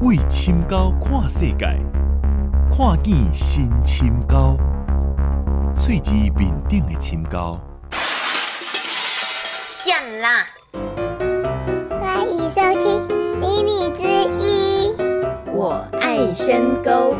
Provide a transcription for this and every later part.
为深沟看世界，看见新深沟，喙子面顶的深沟。闪啦！欢迎收听《秘密之一》，我爱深沟。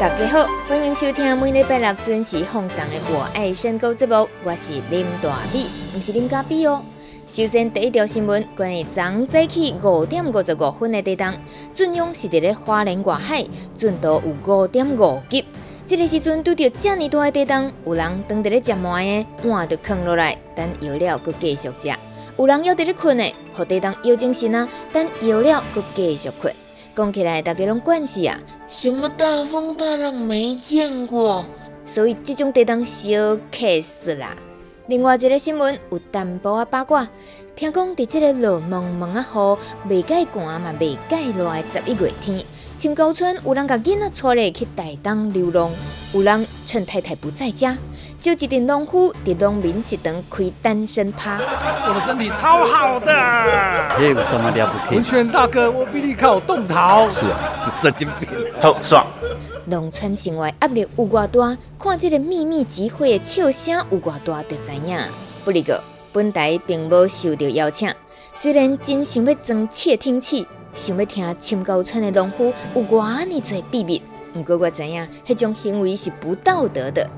大家好，欢迎收听每礼拜六准时放送的《我爱深沟》节目，我是林大美，不是林嘉比哦。首先第一条新闻，关于昨早起五点五十五分的地震，震央是伫咧花莲外海，震度有五点五级。这个时阵拄着这么大的地震，有人当伫咧食糜的，碗就放落来，等摇了搁继续食；有人还伫咧困的，互地震摇精神啊，等摇了搁继续困。讲起来，大家拢惯势啊，什么大风大浪没见过，所以这种地当小 case 啦。另外一个新闻有淡薄仔八卦，听讲伫这个落蒙蒙啊雨，未解寒嘛未解热的十一月天，深沟村有人甲囡仔带咧去台东流浪，有人趁太太不在家。就一阵农夫在农民食堂开单身趴，我的身体超好的。这有什么了不起？文泉大哥，我比你靠动桃。是啊，神经病。好爽。农村生活压力有偌大，看这个秘密集会的笑声有偌大就知影。不过，本台并无受到邀请，虽然真想要装窃听器，想要听深沟村的农夫有偌尼多秘密，不过我知影，迄种行为是不道德的。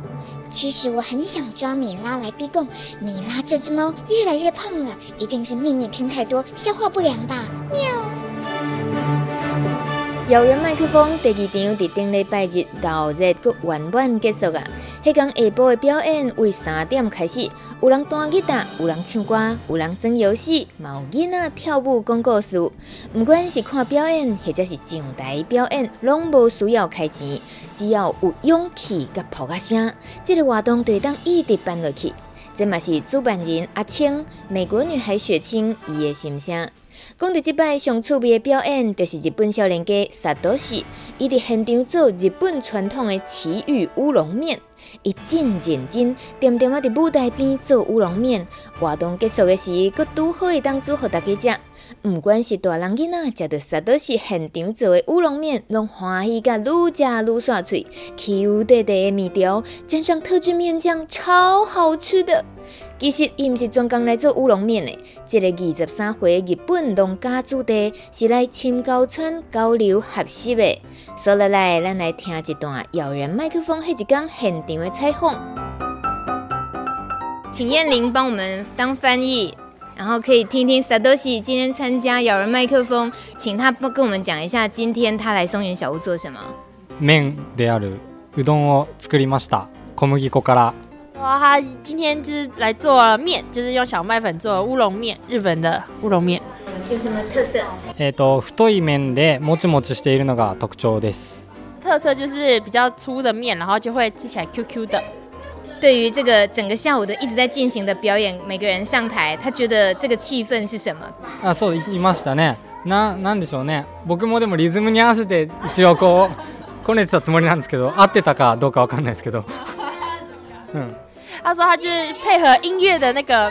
其实我很想抓米拉来逼供，米拉这只猫越来越胖了，一定是秘密听太多，消化不良吧？喵。遥人麦克风第二场伫顶礼拜日闹热阁圆满结束啊！迄天下晡的表演为三点开始，有人弹吉他，有人唱歌，有人耍游戏，嘛有囡仔跳舞讲故事。不管是看表演，或者是上台表演，拢无需要开钱，只要有勇气甲扑克声，这个活动就当一直办落去。这嘛是主办人阿青，美国女孩雪清伊的心声。讲到即摆上趣味的表演，就是日本少年家萨多西，伊伫现场做日本传统的奇遇乌龙面。伊真认真，点点啊伫舞台边做乌龙面。活动结束的时，阁拄好会当煮互大家食。毋管是大人囡仔，食到啥都是现场做的乌龙面，拢欢喜甲愈食愈煞脆，Q 弟弟的面条沾上特制面酱，超好吃的。其实伊毋是专工来做乌龙面的，这个二十三岁日本农家子弟是来深沟村交流学习的。所以来，咱来听一段咬人麦克风迄一天现场。的采访。请燕玲帮我们当翻译，然后可以听听萨多西今天参加遥人麦克风，请他帮跟我们讲一下今天他来松原小屋做什么。面であるうどんを作りました。小麦粉から。哇，他今天就是来做面，就是用小麦粉做乌龙面，日本的乌龙面。有什么特色？えっと太い麺でもちもちしているのが特徴です。特色就是比较粗的面，然后就会吃起来 Q Q 的。 对于这个整个下午的一直在进行的表演，每个人上台，他觉得这个气氛是什么？啊，そう言いましたね。な、なんでしょうね。仆もでもリズムに合わせて一応こうこねてたつもりなんですけど、合ってたかどうかわかんないですけど。嗯。他说他就是配合音乐的那个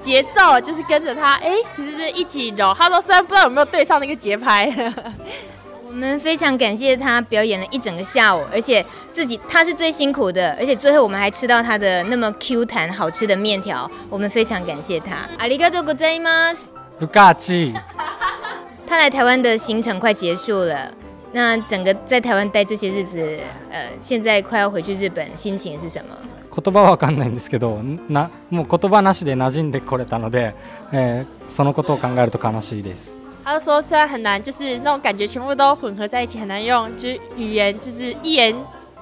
节奏，就是跟着他，哎，就是一起揉。他说虽然不知道有没有对上那个节拍。我们非常感谢他表演了一整个下午，而且自己他是最辛苦的，而且最后我们还吃到他的那么 Q 弹好吃的面条，我们非常感谢他。ありがとうございます。不客气。他来台湾的行程快结束了，那整个在台湾待这些日子，呃，现在快要回去日本，心情是什么？言叶はわかんないんですけど、なもう言叶なしで驯染んでこれたので、えー、そのことを考えると悲しいです。 他就说虽然很难，就是那种感觉全部都混合在一起，很难用，就是语言就是一言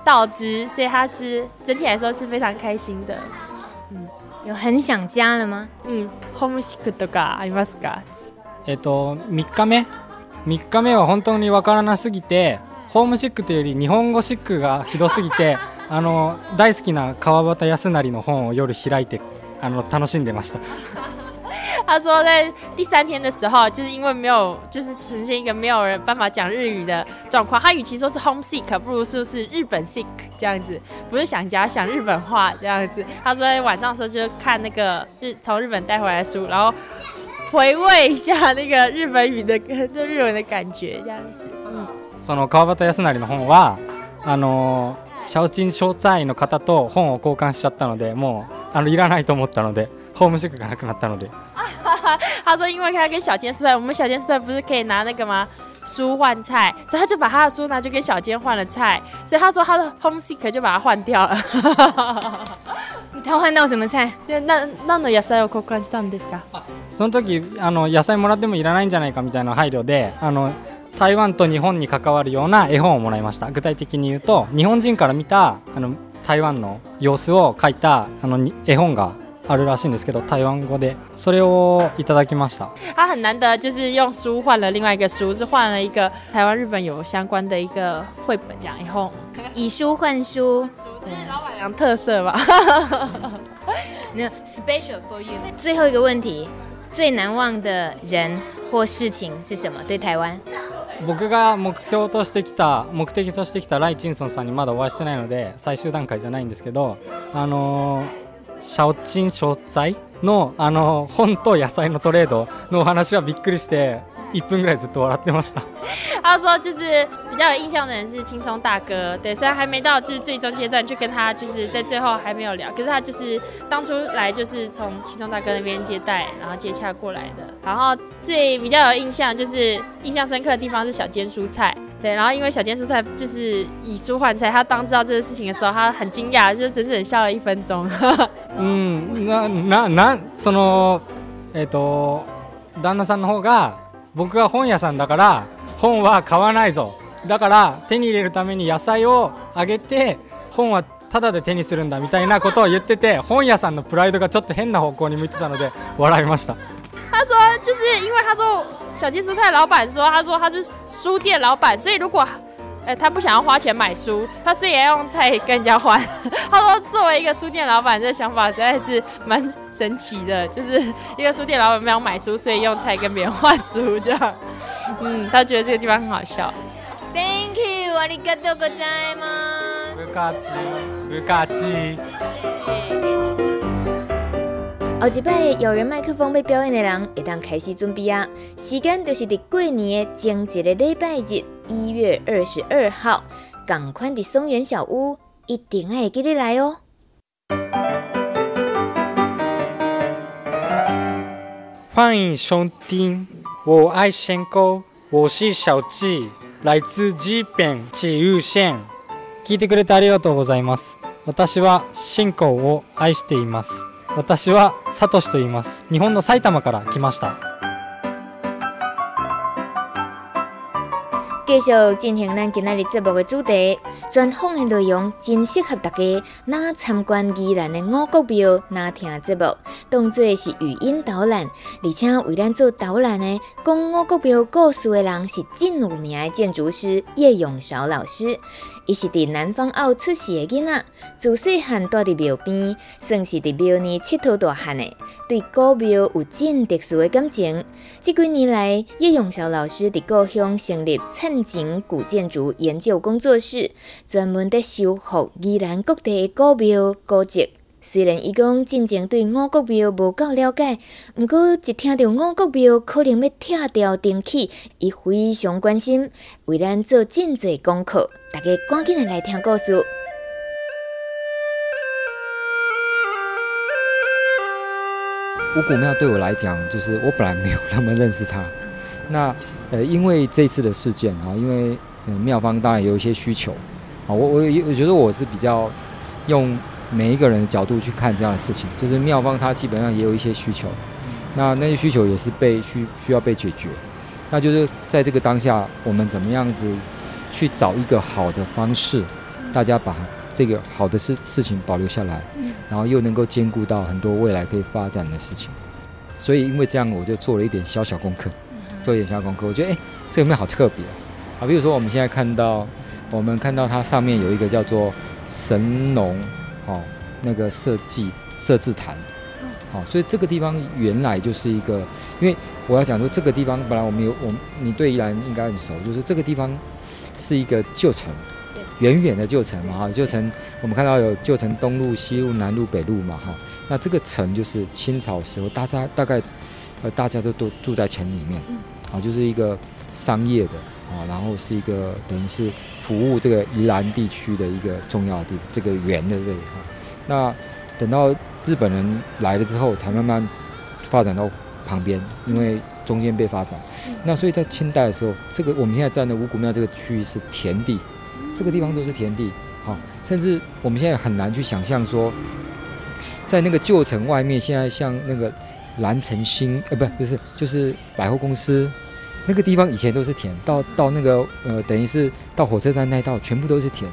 道之，所以他是整体来说是非常开心的。嗯，有很想家了吗？嗯，ホームシックとかありますか？えっと三日目？三日目は本当にわからなすぎて、ホームシックというより日本语シックがひどすぎて。あの大好きな川端康成の本を夜开いてあの楽しんでました。他说在第三天的时候，就是因为没有，就是呈现一个没有人办法讲日语的状况。他与其说是 homesick，不如说是日本 sick 这样子，不是想家，想日本话这样子。他说在晚上的时候就看那个日从日本带回来的书，然后回味一下那个日本语的就日文的感觉这样子。嗯，その川端康成の本はあの小镇小在の方と本を交换しちゃったので、もうあのいらないと思ったので。 后面这个可能到了的。他说，因为他跟小坚说，我们小坚说不是可以拿那个吗？书换菜，所以他就把他的书拿去跟小坚换了菜。所以他说他的 homesick 就把它换掉了。他换到什么菜？那那の野菜を交换したんですか？その时あの野菜もらってもいらないんじゃないかみたいな配虑で、あの台湾と日本に関わるような絵本をもらいました。具体的に言うと、日本人から见たあの台湾の様子を描いたあの絵本が。あるらしいんですけど台湾语でそれをいただきました。他很难得就是用书换了另外一个书，是换了一个台湾日本有相关的一个绘本这样以后？以书换书，这是老板娘特色吧？那 special for you。最后一个问题，最难忘的人或事情是什么？对台湾？仆が目标としてきた目的としてきたライチンソンさんにまだお会いしてないので最终段阶じゃないんですけど、あのー。シャオチン商材のあの本と野菜のトレードのお話はびっくりして一分ぐらいずっと笑ってました。他说就是比较有印象的人是轻松大哥，对，虽然还没到就是最终阶段，就跟他就是在最后还没有聊，可是他就是当初来就是从轻松大哥那边接待，然后接洽过来的。然后最比较有印象就是印象深刻的地方是小间蔬菜。对，然后因为小间蔬菜就是以书换菜，他当知道这个事情的时候，他很惊讶，就整整笑了一分钟。嗯，那那那そのえっと旦那さんの方が 僕は本屋さんだから本は買わないぞ。だから手に入れるために野菜をあげて本はただで手にするんだみたいなことを言ってて、本屋さんのプライドがちょっと変な方向に向いてたので笑いました。他说，就是因为他说小金蔬菜老板说，他说他是书店老板，所以如果，呃，他不想要花钱买书，他所以也要用菜跟人家换。他说，作为一个书店老板，这个想法实在是蛮神奇的，就是一个书店老板没有买书，所以用菜跟别人换书这样。嗯，他觉得这个地方很好笑。Thank you，ありがとうございます。不客气，不客气。后一摆有人麦克风要表演的人，会当开始准备啊！时间就是伫过年的前一个礼拜日， 一月二十二号，同款的松原小屋，一定要会记得来哦！欢迎收听，我爱香菇，我是小智，来自日本岐阜县。闻いてくれてありがとうございます。私は新香を爱しています。私はサトシと言います。日本の埼玉から来ました。继续进行咱今仔日节目的主题，专访的内容真适合大家。那参观宜兰的五谷庙，那听节目当作是语音导览，而且为咱做导览的讲五谷庙故事的人是真有名的建筑师叶永韶老师。伊是伫南方澳出世的囡仔，自细汉住伫庙边，算是伫庙内佚佗大汉的，对古庙有真特殊的感情。这几年来，叶永孝老师伫故乡成立灿景古建筑研究工作室，专门伫修复宜兰各地的古庙古迹。虽然伊讲进前对五谷庙无够了解，毋过一听到五谷庙可能要拆掉重启，伊非常关心，为咱做真侪功课。大家赶紧来听故事。五谷庙对我来讲，就是我本来没有那么认识它。那呃，因为这次的事件啊，因为呃庙方当然有一些需求啊，我我我觉得我是比较用。每一个人的角度去看这样的事情，就是妙方它基本上也有一些需求，那那些需求也是被需需要被解决，那就是在这个当下，我们怎么样子去找一个好的方式，大家把这个好的事事情保留下来，然后又能够兼顾到很多未来可以发展的事情，所以因为这样，我就做了一点小小功课，做一点小小功课，我觉得诶，这个庙好特别啊，比如说我们现在看到，我们看到它上面有一个叫做神农。哦，那个设计设置坛，好，所以这个地方原来就是一个，因为我要讲说这个地方本来我们有我你对宜兰应该很熟，就是这个地方是一个旧城，远远的旧城嘛哈，旧城我们看到有旧城东路、西路、南路、北路嘛哈，那这个城就是清朝时候大家大概呃大家都都住在城里面，啊，就是一个商业的啊，然后是一个等于是服务这个宜兰地区的一个重要的地这个园的这里哈，那等到。日本人来了之后，才慢慢发展到旁边，因为中间被发展。那所以在清代的时候，这个我们现在站的五谷庙这个区域是田地，这个地方都是田地。好，甚至我们现在很难去想象说，在那个旧城外面，现在像那个兰城新，呃，不，不是，就是百货公司那个地方，以前都是田。到到那个呃，等于是到火车站那一道，全部都是田。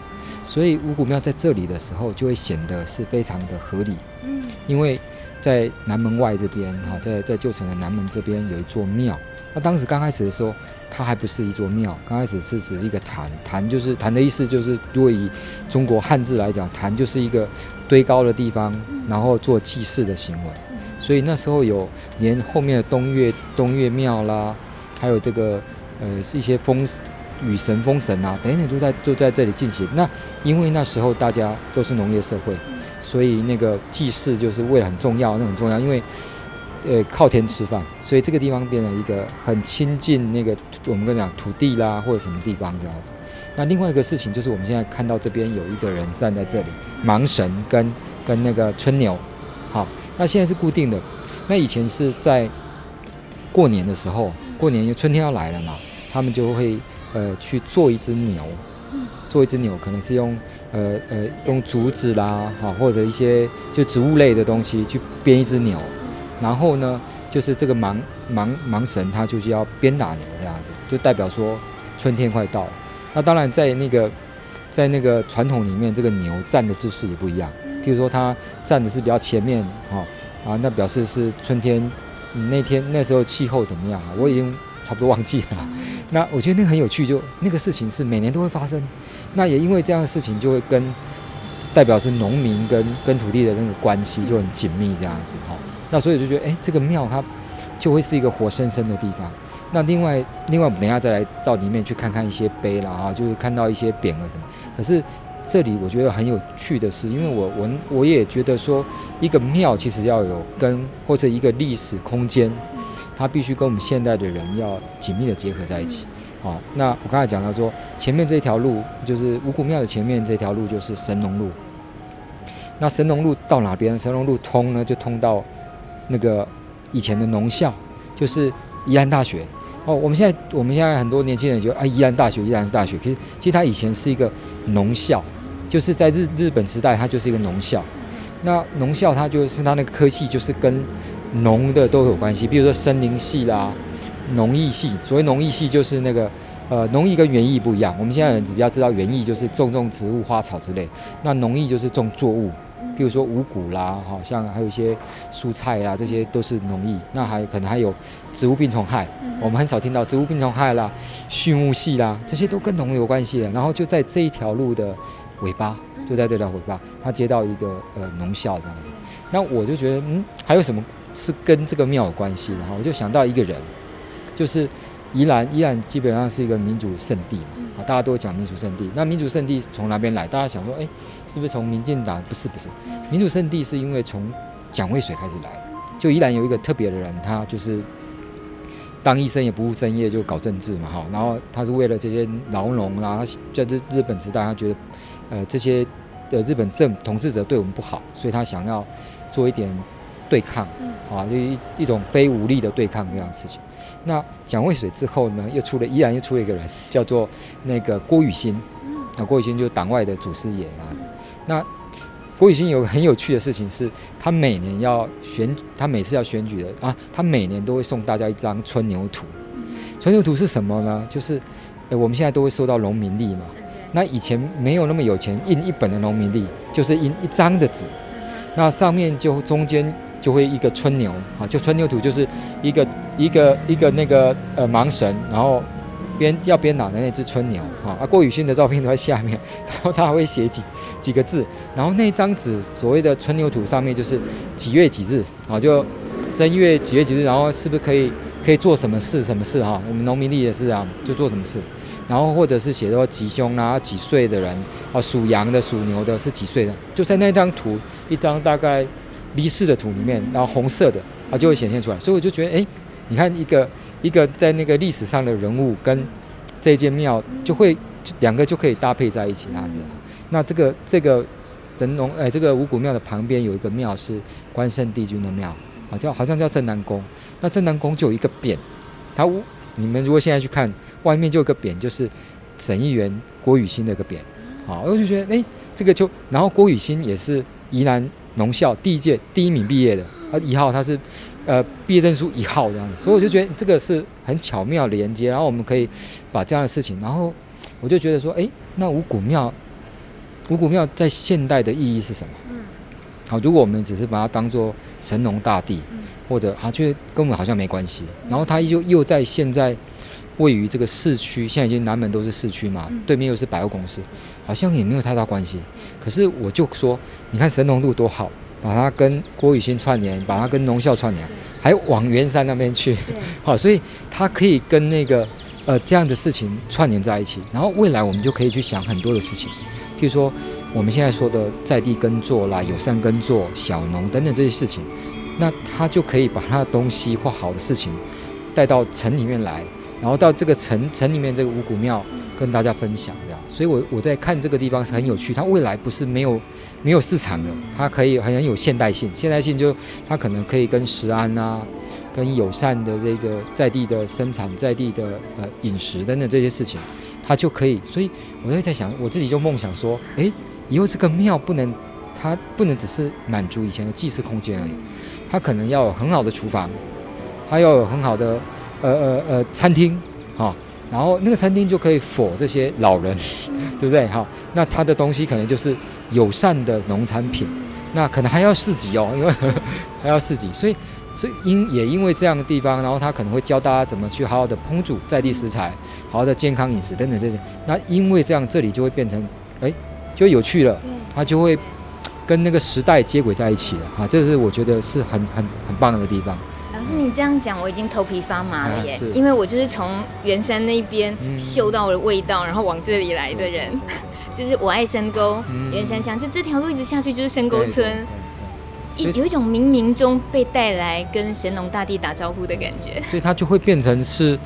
所以五谷庙在这里的时候，就会显得是非常的合理。嗯，因为在南门外这边，哈，在在旧城的南门这边有一座庙。那当时刚开始的时候，它还不是一座庙，刚开始是只是一个坛。坛就是坛的意思，就是如果以中国汉字来讲，坛就是一个堆高的地方，然后做祭祀的行为。所以那时候有连后面的东岳东岳庙啦，还有这个呃是一些风。雨神、风神啊，等等都在都在这里进行。那因为那时候大家都是农业社会，所以那个祭祀就是为了很重要，那很重要。因为呃靠天吃饭，所以这个地方变成一个很亲近那个我们跟你讲土地啦，或者什么地方这样子。那另外一个事情就是我们现在看到这边有一个人站在这里，盲神跟跟那个春牛，好，那现在是固定的。那以前是在过年的时候，过年因为春天要来了嘛，他们就会。呃，去做一只牛，做一只牛，可能是用呃呃用竹子啦，哈，或者一些就植物类的东西去编一只牛，然后呢，就是这个盲盲盲神他就是要鞭打牛这样子，就代表说春天快到了。那当然在那个在那个传统里面，这个牛站的姿势也不一样，譬如说它站的是比较前面，哈啊，那表示是春天，嗯，那天那时候气候怎么样啊？我已经。差不多忘记了，那我觉得那个很有趣，就那个事情是每年都会发生，那也因为这样的事情就会跟代表是农民跟跟土地的那个关系就很紧密这样子哈，那所以就觉得哎，这个庙它就会是一个活生生的地方。那另外另外我们等一下再来到里面去看看一些碑啦啊，就是看到一些匾额什么。可是这里我觉得很有趣的是，因为我我我也觉得说一个庙其实要有跟或者一个历史空间。它必须跟我们现代的人要紧密的结合在一起。好、哦，那我刚才讲到说，前面这条路就是五谷庙的前面这条路就是神农路。那神农路到哪边？神农路通呢，就通到那个以前的农校，就是宜安大学。哦，我们现在我们现在很多年轻人觉得啊，宜安大学，宜兰是大学。其实其实它以前是一个农校，就是在日日本时代，它就是一个农校。那农校它就是它那个科系就是跟农的都有关系，比如说森林系啦、农艺系。所谓农艺系就是那个呃，农艺跟园艺不一样。我们现在人比较知道园艺就是种种植物、花草之类，那农艺就是种作物，比如说五谷啦，好像还有一些蔬菜啊，这些都是农艺。那还可能还有植物病虫害，我们很少听到植物病虫害啦、畜牧系啦，这些都跟农有关系的。然后就在这一条路的尾巴，就在这条尾巴，它接到一个呃农校这样子。那我就觉得，嗯，还有什么？是跟这个庙有关系的哈，我就想到一个人，就是宜兰，宜兰基本上是一个民主圣地嘛，啊，大家都讲民主圣地。那民主圣地从哪边来？大家想说，哎，是不是从民进党？不是，不是，民主圣地是因为从蒋渭水开始来的。就宜兰有一个特别的人，他就是当医生也不务正业，就搞政治嘛，哈。然后他是为了这些牢笼啦，他在日日本时代，他觉得，呃，这些的日本政统治者对我们不好，所以他想要做一点。对抗，啊，就一一种非武力的对抗这样的事情。那蒋渭水之后呢，又出了，依然又出了一个人，叫做那个郭雨新。那郭雨新就是党外的祖师爷这样子。那郭雨新有个很有趣的事情是，他每年要选，他每次要选举的啊，他每年都会送大家一张春牛图。春牛图是什么呢？就是，呃，我们现在都会收到农民历嘛。那以前没有那么有钱，印一本的农民历，就是印一张的纸，那上面就中间。就会一个春牛啊，就春牛图就是一个一个一个那个呃芒神，然后编要编导的那只春牛啊，啊郭雨欣的照片都在下面，然后他还会写几几个字，然后那张纸所谓的春牛图上面就是几月几日啊，就正月几月几日，然后是不是可以可以做什么事什么事哈？我们农民历也是啊，就做什么事，然后或者是写说吉凶啊，几岁的人啊，属羊的属牛的是几岁的，就在那张图一张大概离世的图里面，然后红色的啊就会显现出来，所以我就觉得哎。你看一个一个在那个历史上的人物跟这间庙就会两个就可以搭配在一起，这样。那这个这个神农哎，这个五谷庙的旁边有一个庙是关圣帝君的庙啊，叫好像叫镇南宫。那镇南宫就有一个匾，它你们如果现在去看外面就有一个匾，就是省议员郭雨欣的一个匾。好，我就觉得哎，这个就然后郭雨欣也是宜兰农校第一届第一名毕业的啊，一号他是。呃，毕业证书一号这样子，所以我就觉得这个是很巧妙的连接，然后我们可以把这样的事情，然后我就觉得说，哎，那五谷庙，五谷庙在现代的意义是什么？嗯，好，如果我们只是把它当做神农大帝，或者啊，就跟我们好像没关系，然后它又又在现在位于这个市区，现在已经南门都是市区嘛，对面又是百货公司，好像也没有太大关系。可是我就说，你看神农路多好。把它跟郭雨欣串联，把它跟农校串联，还往圆山那边去，好，所以它可以跟那个呃这样的事情串联在一起。然后未来我们就可以去想很多的事情，譬如说我们现在说的在地耕作啦、友善耕作、小农等等这些事情，那他就可以把他的东西或好的事情带到城里面来，然后到这个城城里面这个五谷庙跟大家分享这样。所以我我在看这个地方是很有趣，它未来不是没有。没有市场的，它可以很有现代性。现代性就它可能可以跟食安啊，跟友善的这个在地的生产、在地的呃饮食等等这些事情，它就可以。所以我就在想，我自己就梦想说，诶，以后这个庙不能，它不能只是满足以前的祭祀空间而已，它可能要有很好的厨房，它要有很好的呃呃呃餐厅，哈，然后那个餐厅就可以 for 这些老人，对不对？哈，那他的东西可能就是。友善的农产品，那可能还要市集哦，因为呵 呵还要市集，所以是因也因为这样的地方，然后他可能会教大家怎么去好好的烹煮在地食材，好好的健康饮食等等这些。那因为这样，这里就会变成哎，就有趣了，它就会跟那个时代接轨在一起了啊！这是我觉得是很很很棒的地方。老师，你这样讲，我已经头皮发麻了耶，啊、因为我就是从圆山那边嗅到了味道，嗯、然后往这里来的人。就是我爱深沟，圆山乡，就这条路一直下去就是深沟村，一有一种冥冥中被带来跟神农大帝打招呼的感觉，所以它就会变成是，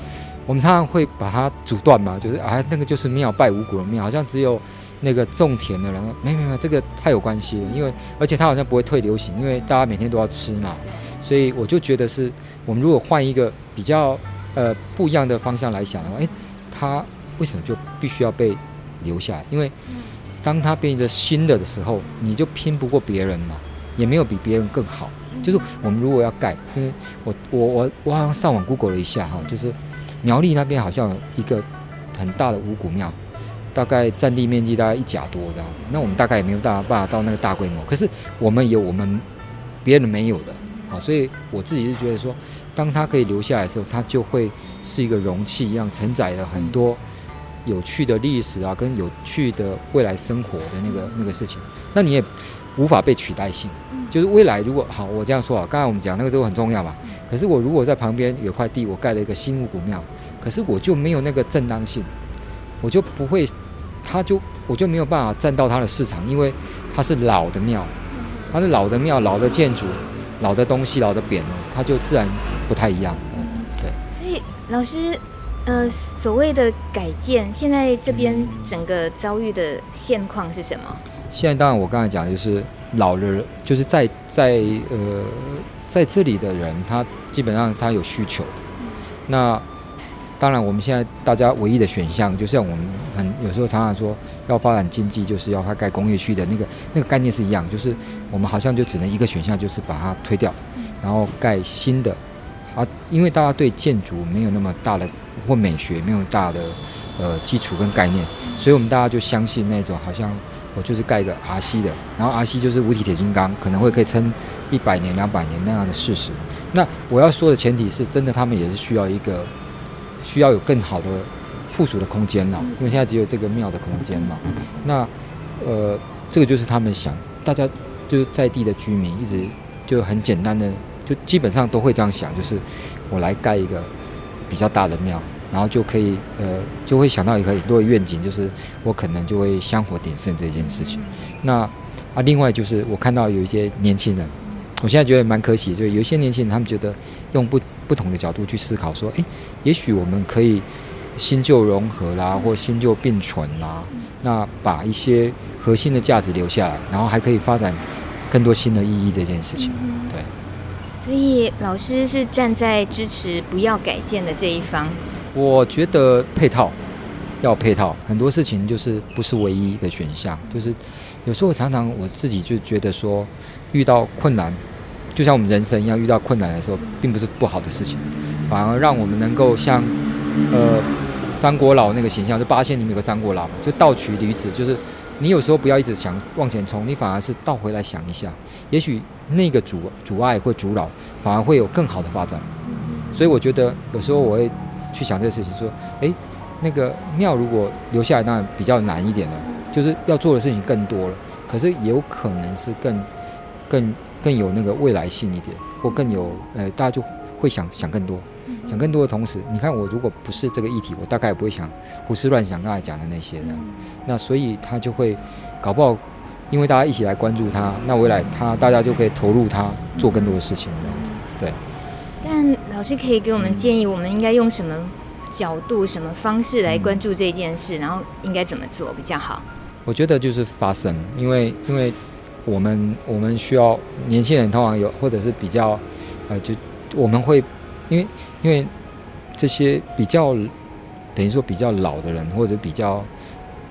我们常常会把它阻断嘛，就是啊那个就是庙拜五谷的庙，好像只有那个种田的人，没没没，这个太有关系了，因为而且它好像不会退流行，因为大家每天都要吃嘛，所以我就觉得是我们如果换一个比较呃不一样的方向来想的话，诶，它为什么就必须要被？留下来，因为当它变成新的的时候，你就拼不过别人嘛，也没有比别人更好。就是我们如果要盖，就是我我我我好像上网 Google 了一下哈，就是苗栗那边好像有一个很大的五谷庙，大概占地面积大概一甲多这样子。那我们大概也没有办法到那个大规模，可是我们有我们别人没有的啊，所以我自己是觉得说，当它可以留下来的时候，它就会是一个容器一样，承载了很多。有趣的历史啊，跟有趣的未来生活的那个那个事情，那你也无法被取代性。就是未来如果好，我这样说啊，刚才我们讲那个都很重要嘛。可是我如果在旁边有块地，我盖了一个新五谷庙，可是我就没有那个正当性，我就不会，它就我就没有办法占到它的市场，因为它是老的庙，它是老的庙，老的建筑，老的东西，老的匾，它就自然不太一样。这样子对，所以老师。呃，所谓的改建，现在这边整个遭遇的现况是什么？现在当然，我刚才讲的就是老人，就是在在呃在这里的人，他基本上他有需求。嗯、那当然，我们现在大家唯一的选项，就像我们很有时候常常说，要发展经济，就是要它盖工业区的那个那个概念是一样，就是我们好像就只能一个选项，就是把它推掉，然后盖新的。啊，因为大家对建筑没有那么大的或美学没有大的呃基础跟概念，所以我们大家就相信那种好像我就是盖一个 RC 的，然后 RC 就是无体铁金刚，可能会可以撑一百年两百年那样的事实。那我要说的前提是真的，他们也是需要一个需要有更好的附属的空间了，因为现在只有这个庙的空间嘛。那呃，这个就是他们想，大家就是在地的居民一直就很简单的，就基本上都会这样想，就是我来盖一个比较大的庙，然后就可以呃，就会想到一个很多的愿景，就是我可能就会香火鼎盛这件事情。那啊，另外就是我看到有一些年轻人，我现在觉得蛮可惜，就是有一些年轻人他们觉得用不不同的角度去思考，说，诶，也许我们可以新旧融合啦，或新旧并存啦，那把一些核心的价值留下来，然后还可以发展更多新的意义这件事情。对。所以老师是站在支持不要改建的这一方。我觉得配套要配套，很多事情就是不是唯一的选项，就是。有时候常常我自己就觉得说，遇到困难，就像我们人生一样，遇到困难的时候，并不是不好的事情，反而让我们能够像，呃，张国老那个形象，就八仙里面有个张国老嘛，就倒取驴子，就是你有时候不要一直想往前冲，你反而是倒回来想一下，也许那个阻阻碍或阻扰，反而会有更好的发展。所以我觉得有时候我会去想这个事情，说，诶，那个庙如果留下来，当然比较难一点的。就是要做的事情更多了，可是有可能是更、更、更有那个未来性一点，或更有呃，大家就会想想更多，想更多的同时，你看我如果不是这个议题，我大概也不会想胡思乱想刚才讲的那些的，那所以他就会搞不好，因为大家一起来关注他，那未来他大家就可以投入他做更多的事情这样子，对。但老师可以给我们建议，我们应该用什么角度、什么方式来关注这件事，然后应该怎么做比较好？我觉得就是发声，因为因为我们我们需要年轻人通常有或者是比较呃，就我们会因为因为这些比较等于说比较老的人或者比较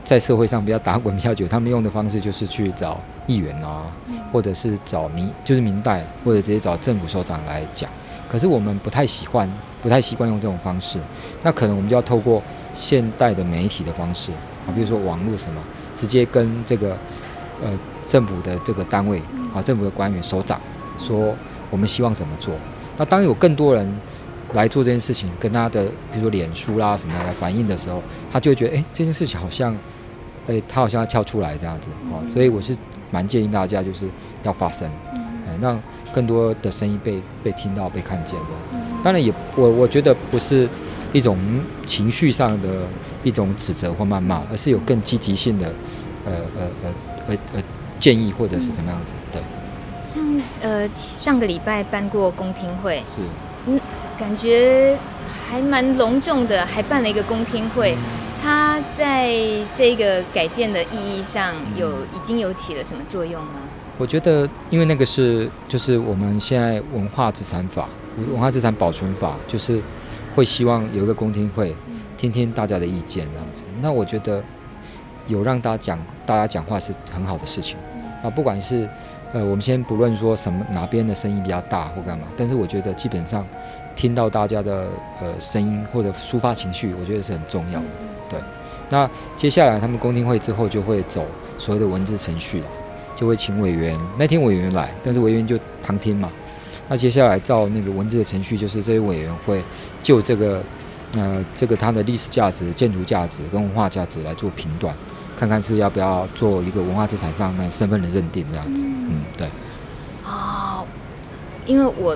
在社会上比较打滚比较久，他们用的方式就是去找议员啊，或者是找民就是民代或者直接找政府首长来讲。可是我们不太喜欢不太习惯用这种方式，那可能我们就要透过现代的媒体的方式啊，比如说网络什么。直接跟这个呃政府的这个单位啊，政府的官员首长说，我们希望怎么做。那当有更多人来做这件事情，跟他的比如说脸书啦什么来反映的时候，他就会觉得哎，这件事情好像哎，他好像要跳出来这样子啊。所以我是蛮建议大家就是要发声，哎，让更多的声音被被听到、被看见的。当然也我我觉得不是一种情绪上的。一种指责或谩骂，而是有更积极性的，呃呃呃呃呃建议或者是怎么样子？对，像呃上个礼拜办过公听会，是，嗯，感觉还蛮隆重的，还办了一个公听会。它、嗯、在这个改建的意义上有，有已经有起了什么作用吗？我觉得，因为那个是就是我们现在文化资产法、文化资产保存法，就是会希望有一个公听会。听听大家的意见，这样子。那我觉得有让大家讲，大家讲话是很好的事情。啊，不管是呃，我们先不论说什么哪边的声音比较大或干嘛，但是我觉得基本上听到大家的呃声音或者抒发情绪，我觉得是很重要的。对。那接下来他们公听会之后就会走所谓的文字程序了，就会请委员。那天委员来，但是委员就旁听嘛。那接下来照那个文字的程序，就是这些委员会就这个。那、呃、这个它的历史价值、建筑价值跟文化价值来做评断，看看是要不要做一个文化资产上面身份的认定这样子。嗯，对。哦，因为我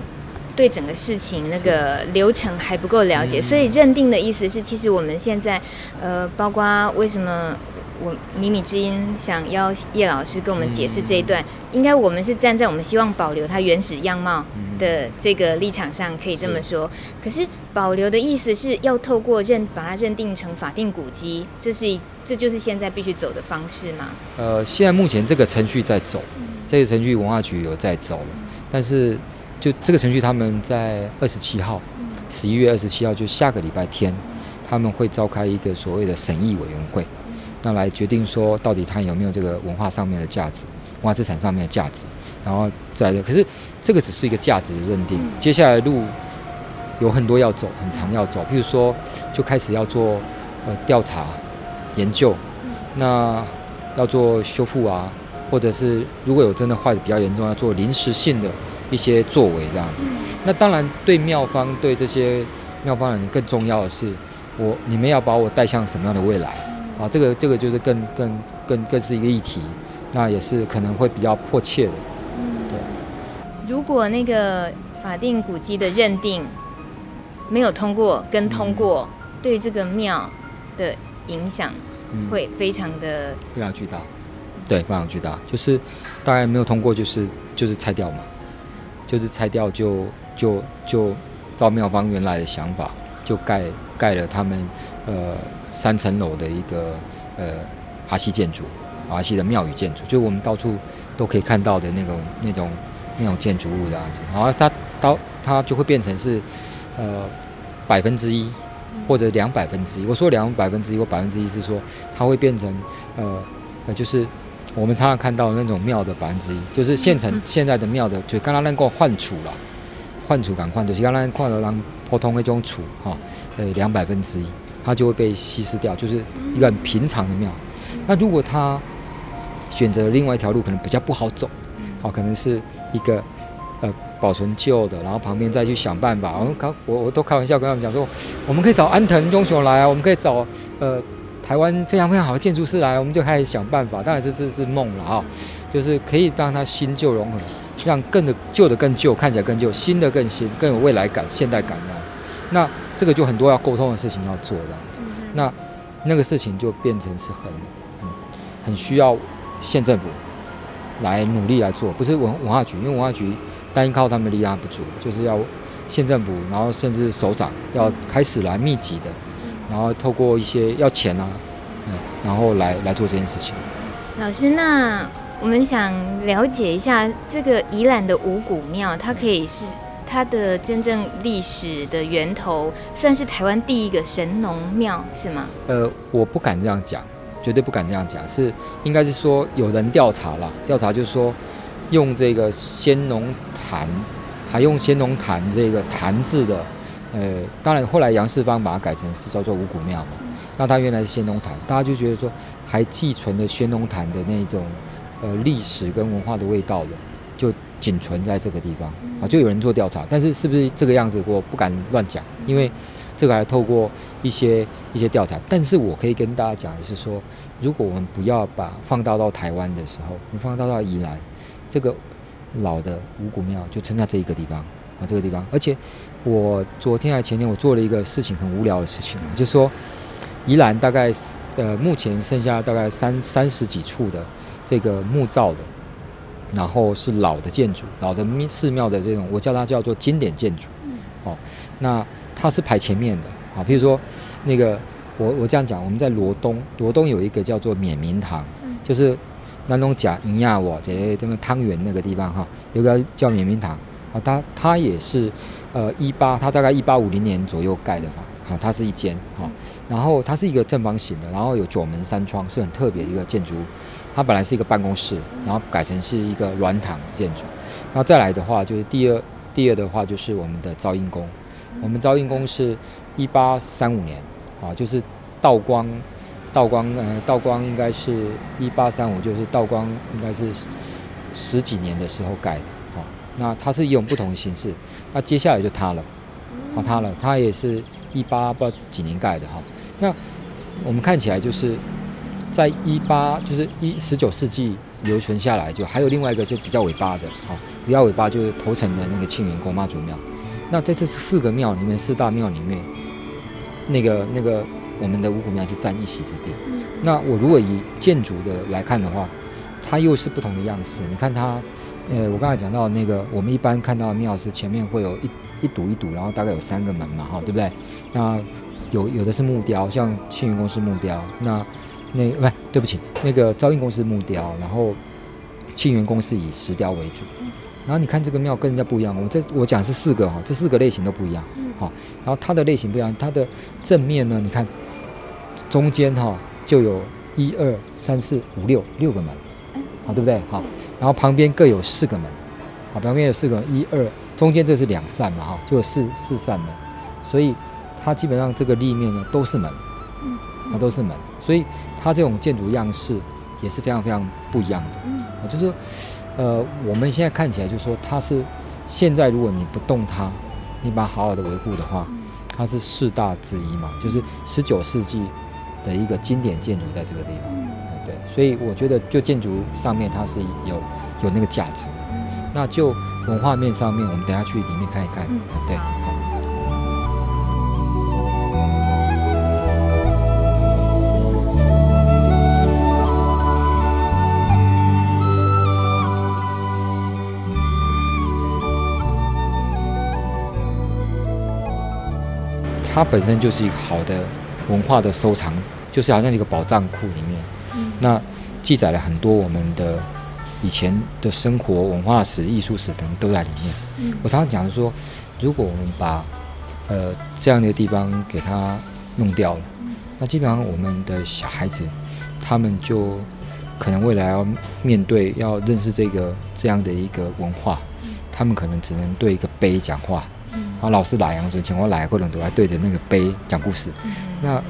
对整个事情那个流程还不够了解，所以认定的意思是，其实我们现在呃，包括为什么。我米米之音想要叶老师跟我们解释这一段，应该我们是站在我们希望保留它原始样貌的这个立场上，可以这么说。可是保留的意思是要透过认把它认定成法定古迹，这是一这就是现在必须走的方式吗？呃，现在目前这个程序在走，这个程序文化局有在走了，但是就这个程序他们在二十七号，十一月二十七号就下个礼拜天，他们会召开一个所谓的审议委员会。那来决定说，到底它有没有这个文化上面的价值，文化资产上面的价值，然后再来。可是这个只是一个价值的认定，接下来路有很多要走，很长要走。譬如说，就开始要做呃调查研究，那要做修复啊，或者是如果有真的坏的比较严重，要做临时性的一些作为这样子。那当然对妙方对这些妙方人更重要的是。我你们要把我带向什么样的未来啊？这个这个就是更更更更是一个议题，那也是可能会比较迫切的。对。如果那个法定古迹的认定没有通过，跟通过，嗯、对这个庙的影响会非常的、嗯、非常巨大。对，非常巨大，就是大概没有通过，就是就是拆掉嘛，就是拆掉就就就照庙方原来的想法，就盖盖了他们呃三层楼的一个呃阿西建筑，阿西的庙宇建筑，就我们到处都可以看到的那种那种那种建筑物的样子，然后它到它就会变成是呃百分之一或者两百分之一，我说两百分之一或百分之一是说它会变成呃呃就是。我们常常看到那种庙的百分之一，就是现成现在的庙的，就刚刚那个换储了，换储赶快就是刚刚换了让普通那种储哈，呃两百分之一，它就会被稀释掉，就是一个很平常的庙。那如果他选择另外一条路，可能比较不好走，好，可能是一个呃保存旧的，然后旁边再去想办法。我们刚我我都开玩笑跟他们讲说，我们可以找安藤忠雄来啊，我们可以找呃。台湾非常非常好的建筑师来，我们就开始想办法。当然这这是梦了啊，就是可以让它新旧融合，让更的旧的更旧，看起来更旧，新的更新，更有未来感、现代感这样子。那这个就很多要沟通的事情要做这样子。那那个事情就变成是很很很需要县政府来努力来做，不是文文化局，因为文化局单靠他们力量不足，就是要县政府，然后甚至首长要开始来密集的。然后透过一些要钱啊，嗯，然后来来做这件事情。老师，那我们想了解一下这个宜兰的五谷庙，它可以是它的真正历史的源头，算是台湾第一个神农庙，是吗？呃，我不敢这样讲，绝对不敢这样讲，是应该是说有人调查了，调查就是说用这个先农坛，还用先农坛这个坛字的。呃，当然，后来杨世芳把它改成是叫做五谷庙嘛。那它原来是先农坛，大家就觉得说还寄存了先农坛的那种呃历史跟文化的味道的，就仅存在这个地方啊。就有人做调查，但是是不是这个样子，我不敢乱讲，因为这个还透过一些一些调查。但是我可以跟大家讲的是说，如果我们不要把放大到台湾的时候，你放大到宜兰，这个老的五股庙就撑在这一个地方。啊，这个地方，而且我昨天还前天，我做了一个事情，很无聊的事情啊，就是说，宜兰大概呃目前剩下大概三三十几处的这个木造的，然后是老的建筑，老的寺庙的这种，我叫它叫做经典建筑。哦，那它是排前面的啊，比如说那个我我这样讲，我们在罗东，罗东有一个叫做冕明堂，就是南东甲营亚我这这个汤圆那个地方哈，有个叫冕明堂。啊，它它也是，呃，一八，它大概一八五零年左右盖的房，啊，它是一间，哈，然后它是一个正方形的，然后有九门三窗，是很特别的一个建筑物。它本来是一个办公室，然后改成是一个软堂建筑。然后再来的话，就是第二，第二的话就是我们的招应宫，我们招应宫是一八三五年，啊，就是道光，道光，呃，道光应该是一八三五，就是道光应该是十几年的时候盖的。那它是用不同的形式，那接下来就塌了，啊，塌了，它也是一八不知道几年盖的哈。那我们看起来就是在一八，就是一十九世纪留存下来，就还有另外一个就比较尾巴的，哈，比较尾巴就是头城的那个庆元宫妈祖庙。那在这四个庙里面，四大庙里面，那个那个我们的五谷庙是占一席之地。那我如果以建筑的来看的话，它又是不同的样式。你看它。呃，我刚才讲到那个，我们一般看到的庙是前面会有一一堵一堵，然后大概有三个门嘛，哈，对不对？那有有的是木雕，像庆元宫是木雕，那那不、哎、对不起，那个昭应公司木雕，然后庆元宫是以石雕为主。然后你看这个庙跟人家不一样，我这我讲是四个哈，这四个类型都不一样，好，然后它的类型不一样，它的正面呢，你看中间哈就有一二三四五六六个门，好，对不对？好。然后旁边各有四个门，好，旁边有四个门，一二，中间这是两扇嘛，哈，就有四四扇门，所以它基本上这个立面呢都是门，啊，都是门，所以它这种建筑样式也是非常非常不一样的，啊，就是，呃，我们现在看起来就是说它是现在如果你不动它，你把它好好的维护的话，它是四大之一嘛，就是十九世纪的一个经典建筑，在这个地方。对，所以我觉得就建筑上面它是有有那个价值。那就文化面上面，我们等下去里面看一看。对。它本身就是一个好的文化的收藏，就是好像一个宝藏库里面，嗯、那记载了很多我们的以前的生活、文化史、艺术史等都在里面。嗯、我常常讲说，如果我们把呃这样的地方给它弄掉了，嗯、那基本上我们的小孩子他们就可能未来要面对要认识这个这样的一个文化，嗯、他们可能只能对一个碑讲话。然后老师来，然后说请我来，或者都来对着那个碑讲故事。嗯、那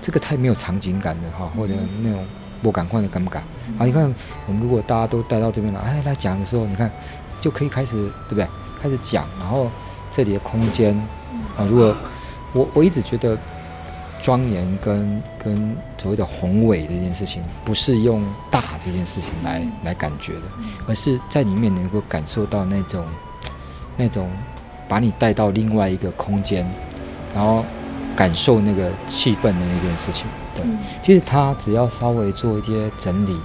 这个太没有场景感的哈，或者那种不感官的感不感？啊，你看我们如果大家都带到这边来，哎，来讲的时候，你看就可以开始对不对？开始讲，然后这里的空间啊，如果我我一直觉得庄严跟跟所谓的宏伟这件事情，不是用大这件事情来来感觉的，而是在里面能够感受到那种那种。把你带到另外一个空间，然后感受那个气氛的那件事情。对，嗯、其实他只要稍微做一些整理，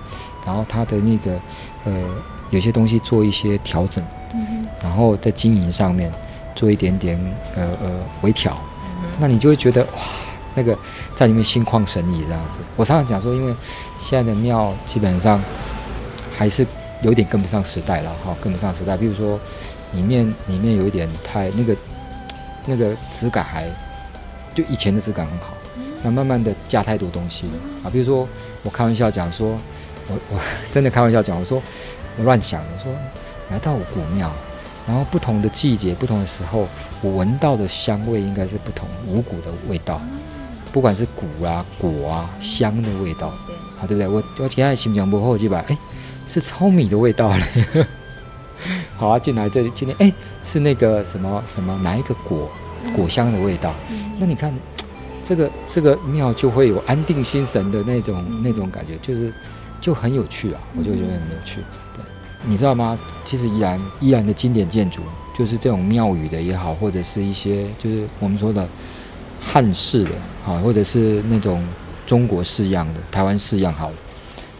然后他的那个呃有些东西做一些调整，嗯、然后在经营上面做一点点呃呃微调，嗯、那你就会觉得哇，那个在里面心旷神怡这样子。我常常讲说，因为现在的庙基本上还是有点跟不上时代了哈，跟不上时代，比如说。里面里面有一点太那个那个质感还就以前的质感很好，那慢慢的加太多东西啊，比如说我开玩笑讲说，我我真的开玩笑讲，我说我乱想，我说来到古庙，然后不同的季节、不同的时候，我闻到的香味应该是不同五谷的味道，不管是谷啊、果啊、香的味道，啊，对不对？我我现在心讲不后几百，哎，是糙米的味道嘞。好啊，进来这里今天哎，是那个什么什么哪一个果果香的味道？嗯、那你看，这个这个庙就会有安定心神的那种、嗯、那种感觉，就是就很有趣啊，我就觉得很有趣。对，你知道吗？其实宜兰宜兰的经典建筑，就是这种庙宇的也好，或者是一些就是我们说的汉式的啊，或者是那种中国式样的、台湾式样好的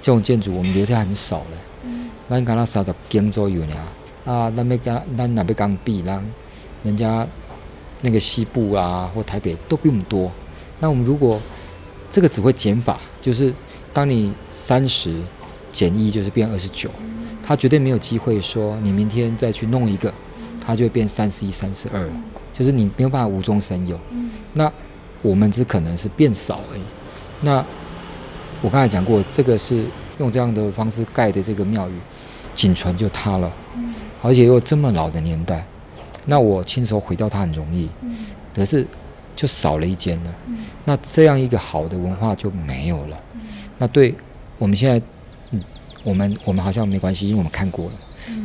这种建筑，我们留下很少了。嗯，那你看它三十间左右呢。啊，那边跟咱那边刚比，让人家那个西部啊或台北都比我们多。那我们如果这个只会减法，就是当你三十减一就是变二十九，他绝对没有机会说你明天再去弄一个，它就会变三十一、三十二，就是你没有办法无中生有。那我们只可能是变少而已。那我刚才讲过，这个是用这样的方式盖的这个庙宇，仅存就塌了。而且又这么老的年代，那我亲手毁掉它很容易，可是就少了一间了。那这样一个好的文化就没有了。那对我们现在，嗯，我们我们好像没关系，因为我们看过了。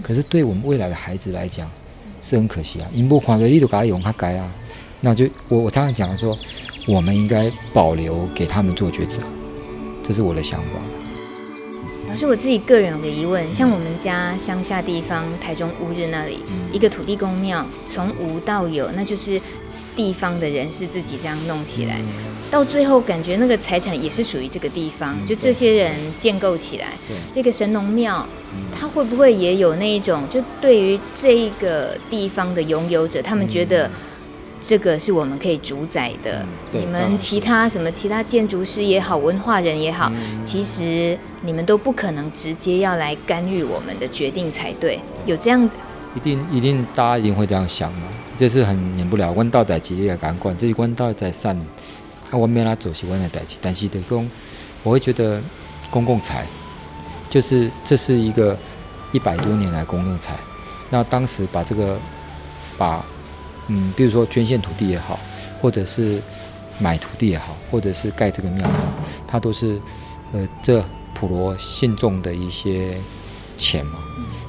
可是对我们未来的孩子来讲，是很可惜啊。银幕宽的力度改用它改啊，那就我我常常讲说，我们应该保留给他们做抉择，这是我的想法。老师，我自己个人有个疑问，像我们家乡下地方台中乌日那里，一个土地公庙从无到有，那就是地方的人是自己这样弄起来，到最后感觉那个财产也是属于这个地方，就这些人建构起来。这个神农庙，他会不会也有那一种，就对于这个地方的拥有者，他们觉得？这个是我们可以主宰的。嗯、你们其他什么其他建筑师也好，文化人也好，嗯、其实你们都不可能直接要来干预我们的决定才对。有这样子？一定一定，大家一定会这样想嘛。这是很免不了。弯道在企业感官，这是弯道在善。啊，我没拉走习惯的代志，但是的公，我会觉得公共财，就是这是一个一百多年来公共财。那当时把这个把。嗯，比如说捐献土地也好，或者是买土地也好，或者是盖这个庙也好，它都是呃这普罗信众的一些钱嘛。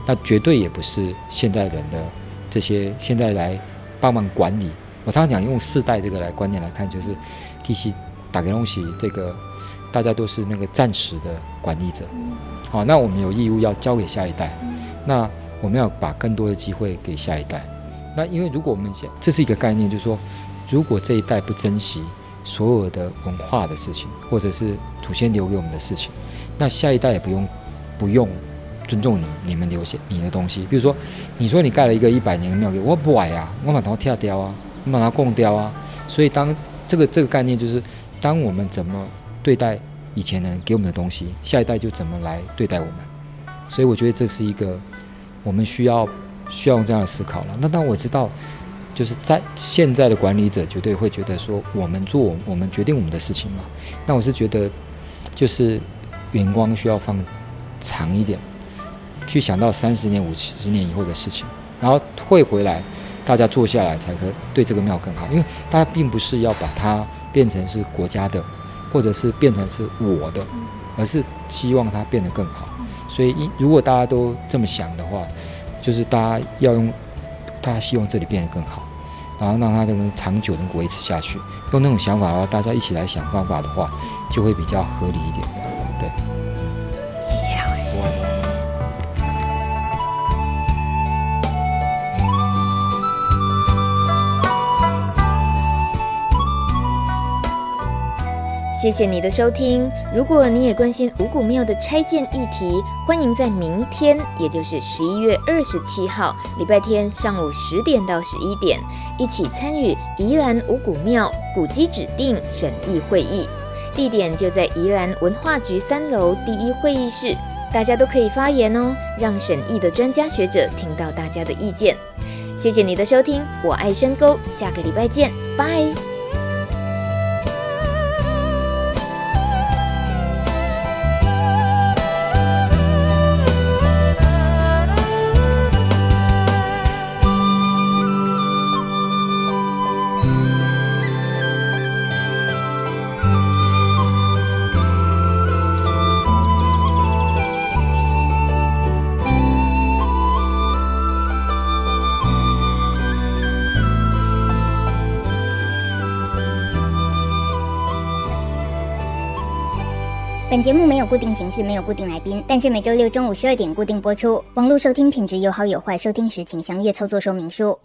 那绝对也不是现在人的这些现在来帮忙管理，我常常讲用世代这个来观念来看，就是其实打给东西这个大家都是那个暂时的管理者，好，那我们有义务要交给下一代，那我们要把更多的机会给下一代。那因为如果我们讲这是一个概念，就是说如果这一代不珍惜所有的文化的事情，或者是祖先留给我们的事情，那下一代也不用不用。尊重你，你们留下你的东西。比如说，你说你盖了一个一百年的庙给我，不矮啊，我把它跳掉啊，我把它供掉啊。所以当这个这个概念就是，当我们怎么对待以前人给我们的东西，下一代就怎么来对待我们。所以我觉得这是一个我们需要需要用这样的思考了。那当我知道，就是在现在的管理者绝对会觉得说，我们做我们决定我们的事情嘛。那我是觉得，就是眼光需要放长一点。去想到三十年、五十年以后的事情，然后退回来，大家坐下来才可对这个庙更好。因为大家并不是要把它变成是国家的，或者是变成是我的，而是希望它变得更好。所以，一如果大家都这么想的话，就是大家要用，大家希望这里变得更好，然后让它能长久能维持下去。用那种想法的话，大家一起来想办法的话，就会比较合理一点。对，谢谢你的收听。如果你也关心五谷庙的拆建议题，欢迎在明天，也就是十一月二十七号礼拜天上午十点到十一点，一起参与宜兰五谷庙古迹指定审议会议。地点就在宜兰文化局三楼第一会议室，大家都可以发言哦，让审议的专家学者听到大家的意见。谢谢你的收听，我爱深沟，下个礼拜见，拜。固定形式，没有固定来宾，但是每周六中午十二点固定播出。网络收听品质有好有坏，收听时请详阅操作说明书。